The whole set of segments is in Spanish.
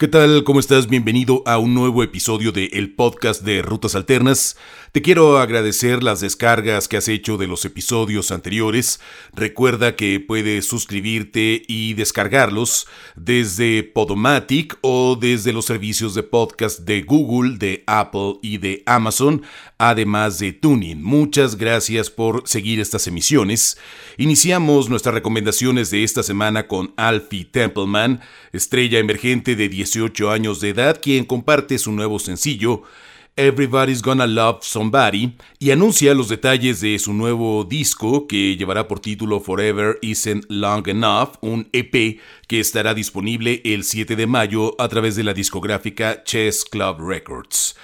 ¿Qué tal? ¿Cómo estás? Bienvenido a un nuevo episodio de El Podcast de Rutas Alternas. Te quiero agradecer las descargas que has hecho de los episodios anteriores. Recuerda que puedes suscribirte y descargarlos desde Podomatic o desde los servicios de podcast de Google, de Apple y de Amazon, además de Tuning. Muchas gracias por seguir estas emisiones. Iniciamos nuestras recomendaciones de esta semana con Alfie Templeman, estrella emergente de 18 años de edad, quien comparte su nuevo sencillo Everybody's Gonna Love Somebody y anuncia los detalles de su nuevo disco que llevará por título Forever Isn't Long Enough, un EP que estará disponible el 7 de mayo a través de la discográfica Chess Club Records.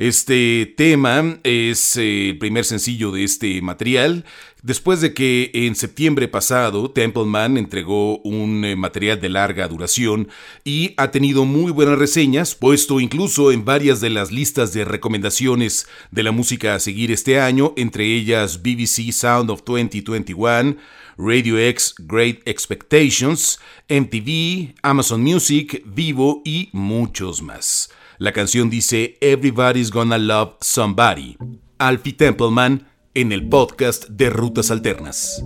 Este tema es eh, el primer sencillo de este material. Después de que en septiembre pasado Templeman entregó un eh, material de larga duración y ha tenido muy buenas reseñas, puesto incluso en varias de las listas de recomendaciones de la música a seguir este año, entre ellas BBC Sound of 2021, Radio X Great Expectations, MTV, Amazon Music, Vivo y muchos más. La canción dice Everybody's Gonna Love Somebody. Alfie Templeman en el podcast de Rutas Alternas.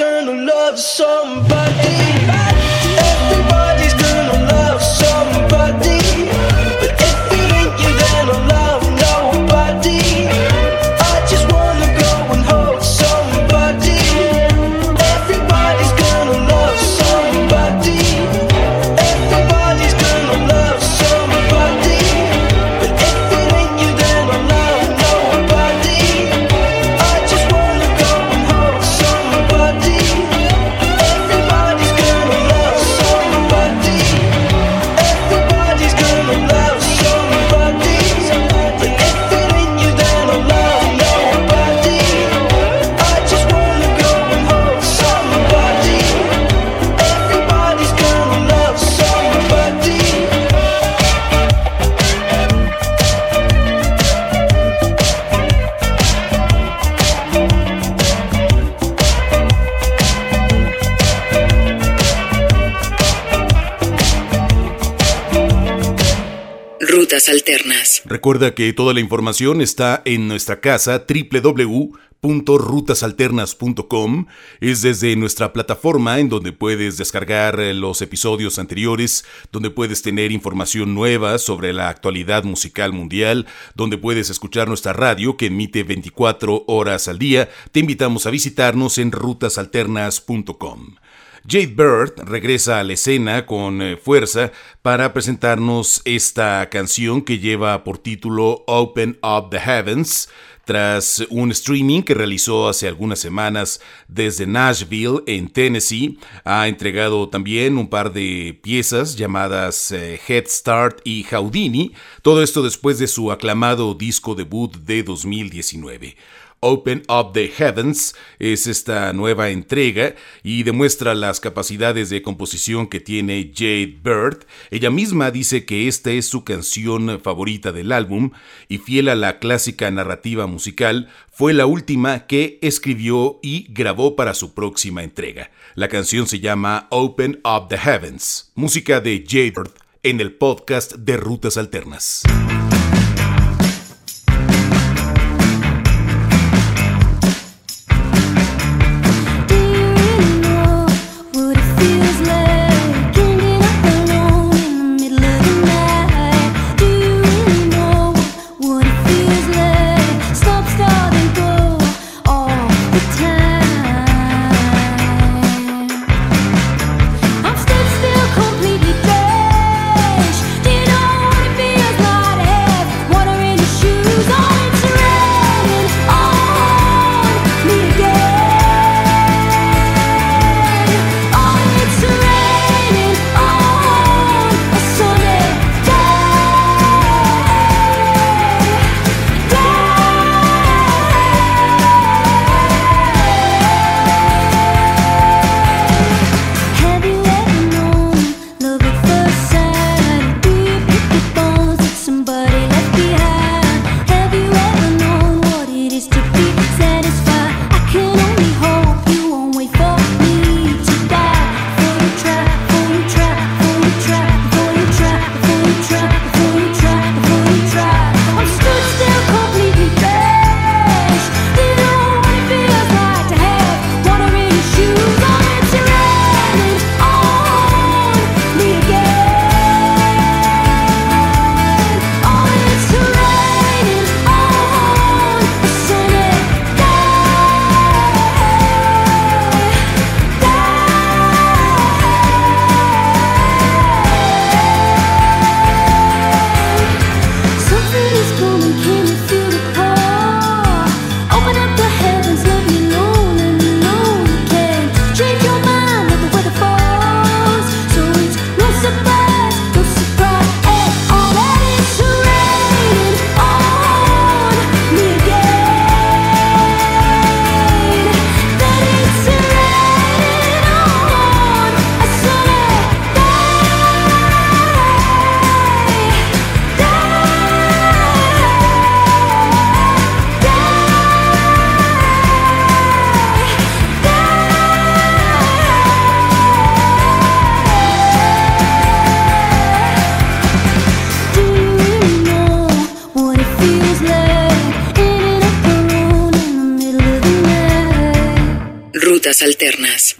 gonna love somebody. Everybody's gonna love somebody. Recuerda que toda la información está en nuestra casa www.rutasalternas.com. Es desde nuestra plataforma en donde puedes descargar eh, los episodios anteriores, donde puedes tener información nueva sobre la actualidad musical mundial, donde puedes escuchar nuestra radio que emite 24 horas al día. Te invitamos a visitarnos en rutasalternas.com. Jade Bird regresa a la escena con eh, fuerza para presentarnos esta canción que lleva por título Open Up the Heavens. Tras un streaming que realizó hace algunas semanas desde Nashville, en Tennessee, ha entregado también un par de piezas llamadas eh, Head Start y Houdini, todo esto después de su aclamado disco debut de 2019. Open Up the Heavens es esta nueva entrega y demuestra las capacidades de composición que tiene Jade Bird. Ella misma dice que esta es su canción favorita del álbum y fiel a la clásica narrativa musical, fue la última que escribió y grabó para su próxima entrega. La canción se llama Open Up the Heavens, música de Jade Bird en el podcast de Rutas Alternas.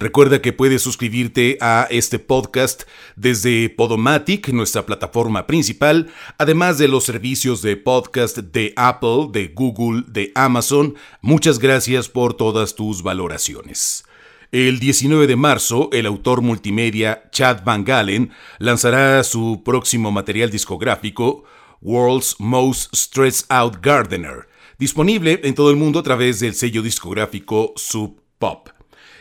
Recuerda que puedes suscribirte a este podcast desde Podomatic, nuestra plataforma principal, además de los servicios de podcast de Apple, de Google, de Amazon. Muchas gracias por todas tus valoraciones. El 19 de marzo, el autor multimedia Chad Van Galen lanzará su próximo material discográfico, World's Most Stressed Out Gardener, disponible en todo el mundo a través del sello discográfico Sub Pop.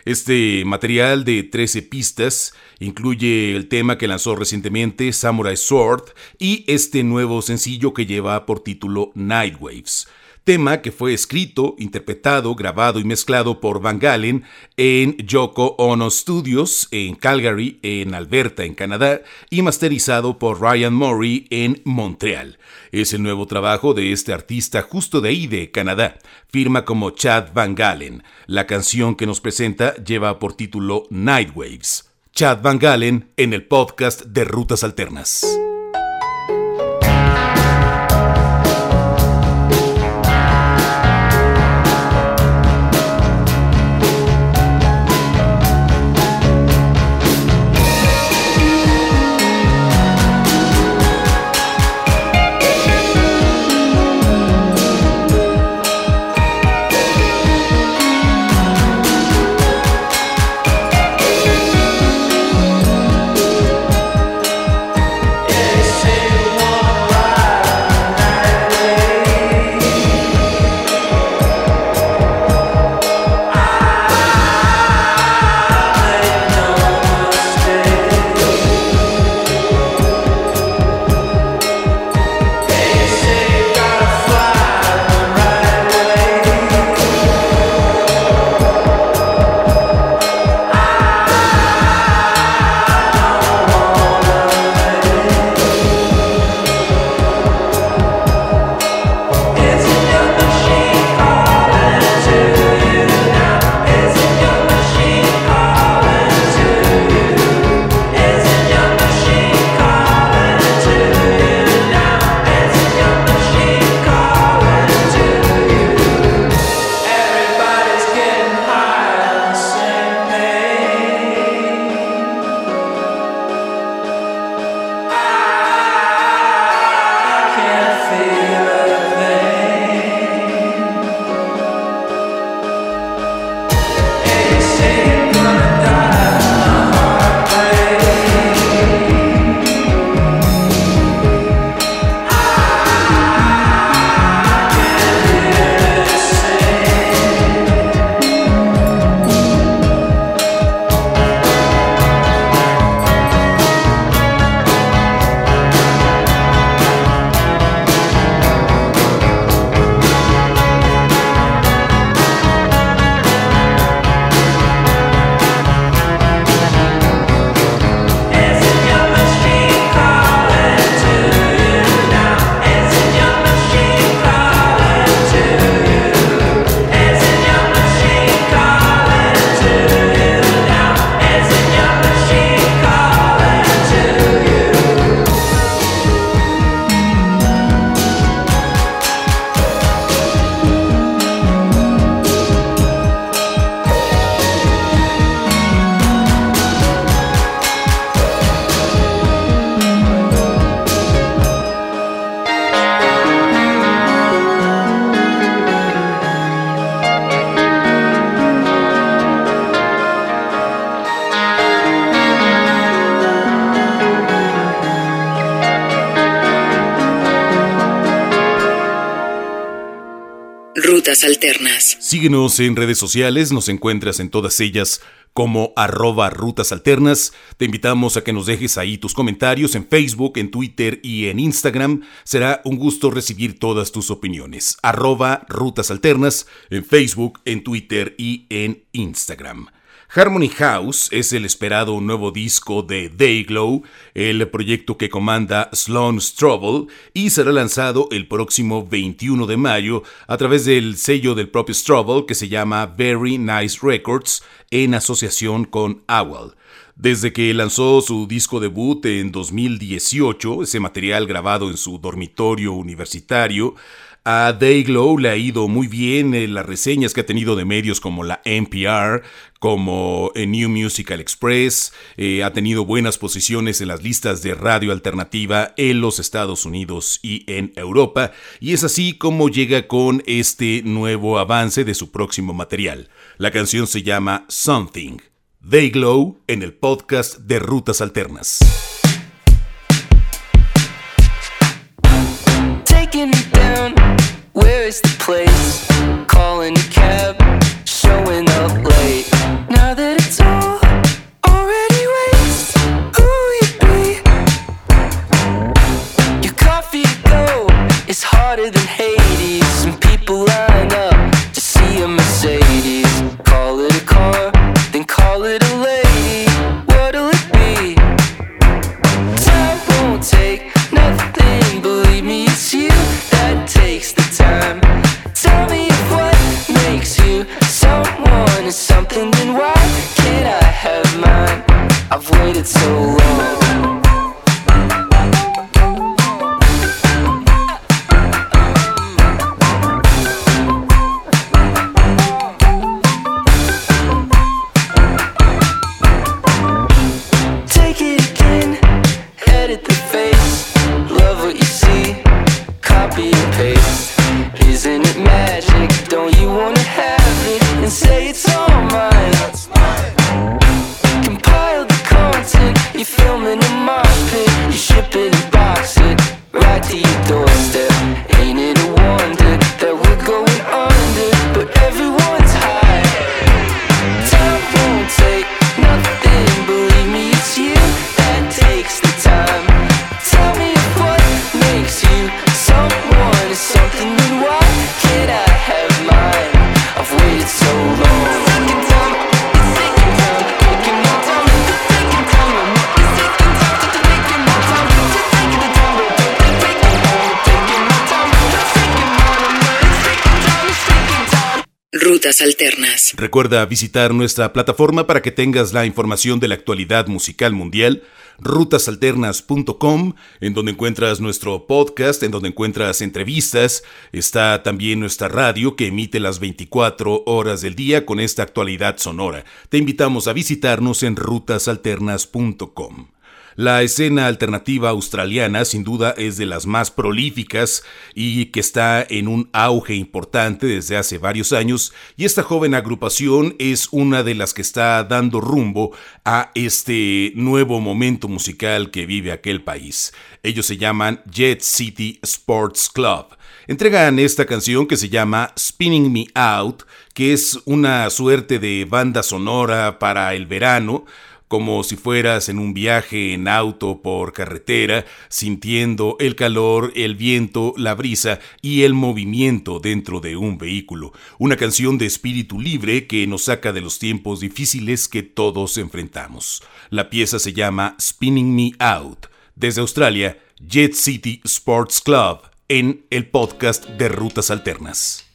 Este material de 13 pistas incluye el tema que lanzó recientemente Samurai Sword y este nuevo sencillo que lleva por título Night Waves tema que fue escrito, interpretado, grabado y mezclado por Van Galen en Yoko Ono Studios en Calgary, en Alberta, en Canadá, y masterizado por Ryan Murray en Montreal. Es el nuevo trabajo de este artista justo de ahí de Canadá. Firma como Chad Van Galen. La canción que nos presenta lleva por título Night Waves. Chad Van Galen en el podcast de Rutas Alternas. Síguenos en redes sociales, nos encuentras en todas ellas como arroba rutas alternas. Te invitamos a que nos dejes ahí tus comentarios en Facebook, en Twitter y en Instagram. Será un gusto recibir todas tus opiniones. Arroba rutas alternas en Facebook, en Twitter y en Instagram. Harmony House es el esperado nuevo disco de Dayglow, el proyecto que comanda Sloan Strobel, y será lanzado el próximo 21 de mayo a través del sello del propio Strobel que se llama Very Nice Records en asociación con Owl. Desde que lanzó su disco debut en 2018, ese material grabado en su dormitorio universitario, a Dayglow le ha ido muy bien en las reseñas que ha tenido de medios como la NPR, como en New Musical Express, eh, ha tenido buenas posiciones en las listas de radio alternativa en los Estados Unidos y en Europa, y es así como llega con este nuevo avance de su próximo material. La canción se llama Something. Dayglow en el podcast de Rutas Alternas. Where is the place? Calling a cab, Rutas Alternas. Recuerda visitar nuestra plataforma para que tengas la información de la actualidad musical mundial, rutasalternas.com, en donde encuentras nuestro podcast, en donde encuentras entrevistas, está también nuestra radio que emite las 24 horas del día con esta actualidad sonora. Te invitamos a visitarnos en rutasalternas.com. La escena alternativa australiana sin duda es de las más prolíficas y que está en un auge importante desde hace varios años y esta joven agrupación es una de las que está dando rumbo a este nuevo momento musical que vive aquel país. Ellos se llaman Jet City Sports Club. Entregan esta canción que se llama Spinning Me Out, que es una suerte de banda sonora para el verano, como si fueras en un viaje en auto por carretera, sintiendo el calor, el viento, la brisa y el movimiento dentro de un vehículo. Una canción de espíritu libre que nos saca de los tiempos difíciles que todos enfrentamos. La pieza se llama Spinning Me Out. Desde Australia, Jet City Sports Club en el podcast de Rutas Alternas.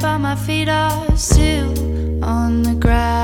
But my feet are still on the ground.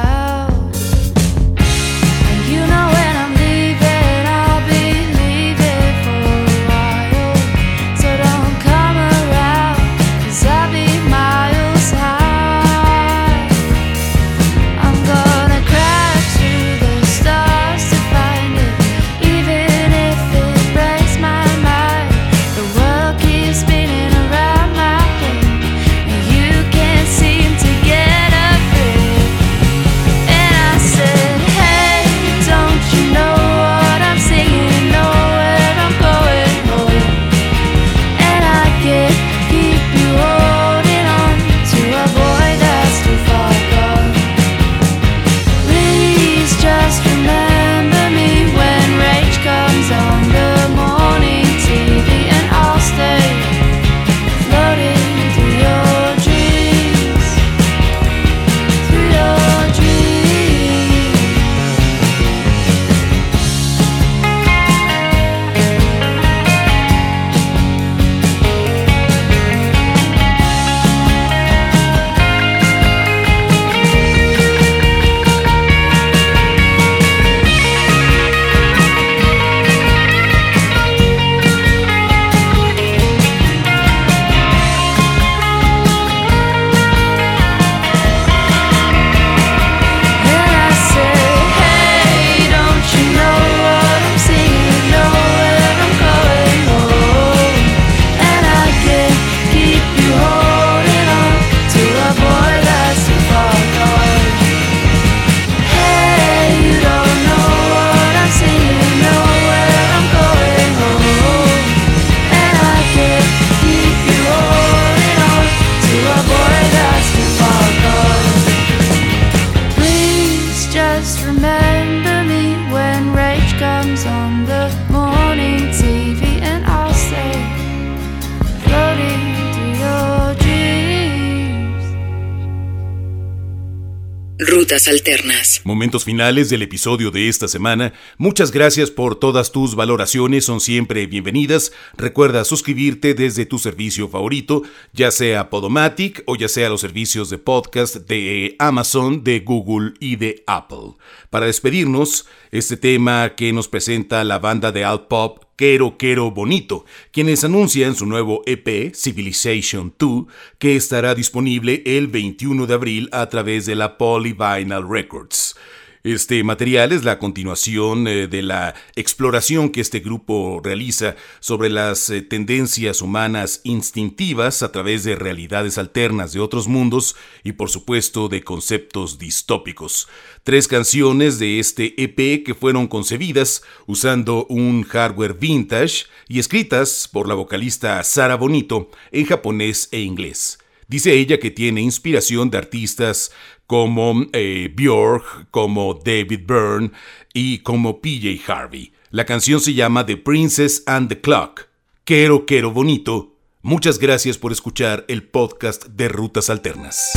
Rutas alternas. Momentos finales del episodio de esta semana. Muchas gracias por todas tus valoraciones, son siempre bienvenidas. Recuerda suscribirte desde tu servicio favorito, ya sea Podomatic o ya sea los servicios de podcast de Amazon, de Google y de Apple. Para despedirnos, este tema que nos presenta la banda de alt pop Quero Quero Bonito, quienes anuncian su nuevo EP Civilization 2, que estará disponible el 21 de abril a través de la Polyvinyl Records. Este material es la continuación eh, de la exploración que este grupo realiza sobre las eh, tendencias humanas instintivas a través de realidades alternas de otros mundos y por supuesto de conceptos distópicos. Tres canciones de este EP que fueron concebidas usando un hardware vintage y escritas por la vocalista Sara Bonito en japonés e inglés. Dice ella que tiene inspiración de artistas como eh, Björk, como David Byrne y como PJ Harvey. La canción se llama The Princess and the Clock. Quiero, quiero bonito. Muchas gracias por escuchar el podcast de Rutas Alternas.